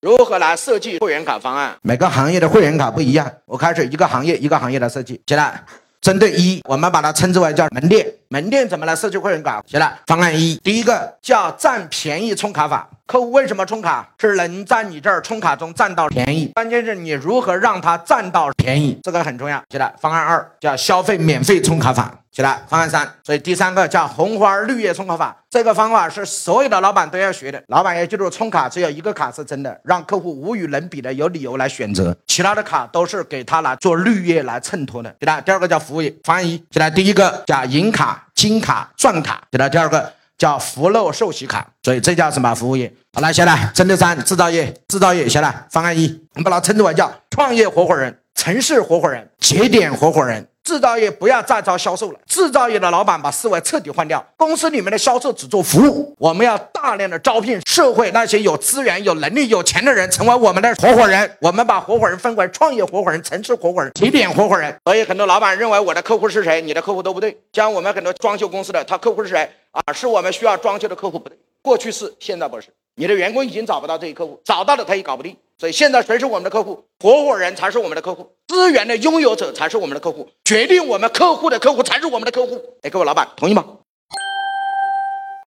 如何来设计会员卡方案？每个行业的会员卡不一样，我开始一个行业一个行业的设计。起来，针对一，我们把它称之为叫门店。门店怎么来设计会员卡？起来，方案一，第一个叫占便宜充卡法。客户为什么充卡？是能在你这儿充卡中占到便宜。关键是你如何让他占到便宜，这个很重要。起来，方案二叫消费免费充卡法。起来，方案三。所以第三个叫红花绿叶冲卡法。这个方法是所有的老板都要学的。老板要记住，冲卡只有一个卡是真的，让客户无与伦比的有理由来选择，其他的卡都是给他来做绿叶来衬托的。起来，第二个叫服务业。方案一。起来，第一个叫银卡、金卡、钻卡。起来，第二个。叫福禄寿喜卡，所以这叫什么服务业？好来，下来，针对三制造业，制造业下来，方案一，我们把它称之为叫创业合伙人、城市合伙人、节点合伙人。制造业不要再招销售了，制造业的老板把思维彻底换掉。公司里面的销售只做服务，我们要大量的招聘社会那些有资源、有能力、有钱的人成为我们的合伙人。我们把合伙人分为创业合伙人、城市合伙人、起点合伙人。所以很多老板认为我的客户是谁，你的客户都不对。像我们很多装修公司的，他客户是谁啊？是我们需要装修的客户不对。过去是，现在不是。你的员工已经找不到这一客户，找到了他也搞不定。所以现在谁是我们的客户？合伙人才是我们的客户，资源的拥有者才是我们的客户，决定我们客户的客户才是我们的客户。哎，各位老板，同意吗？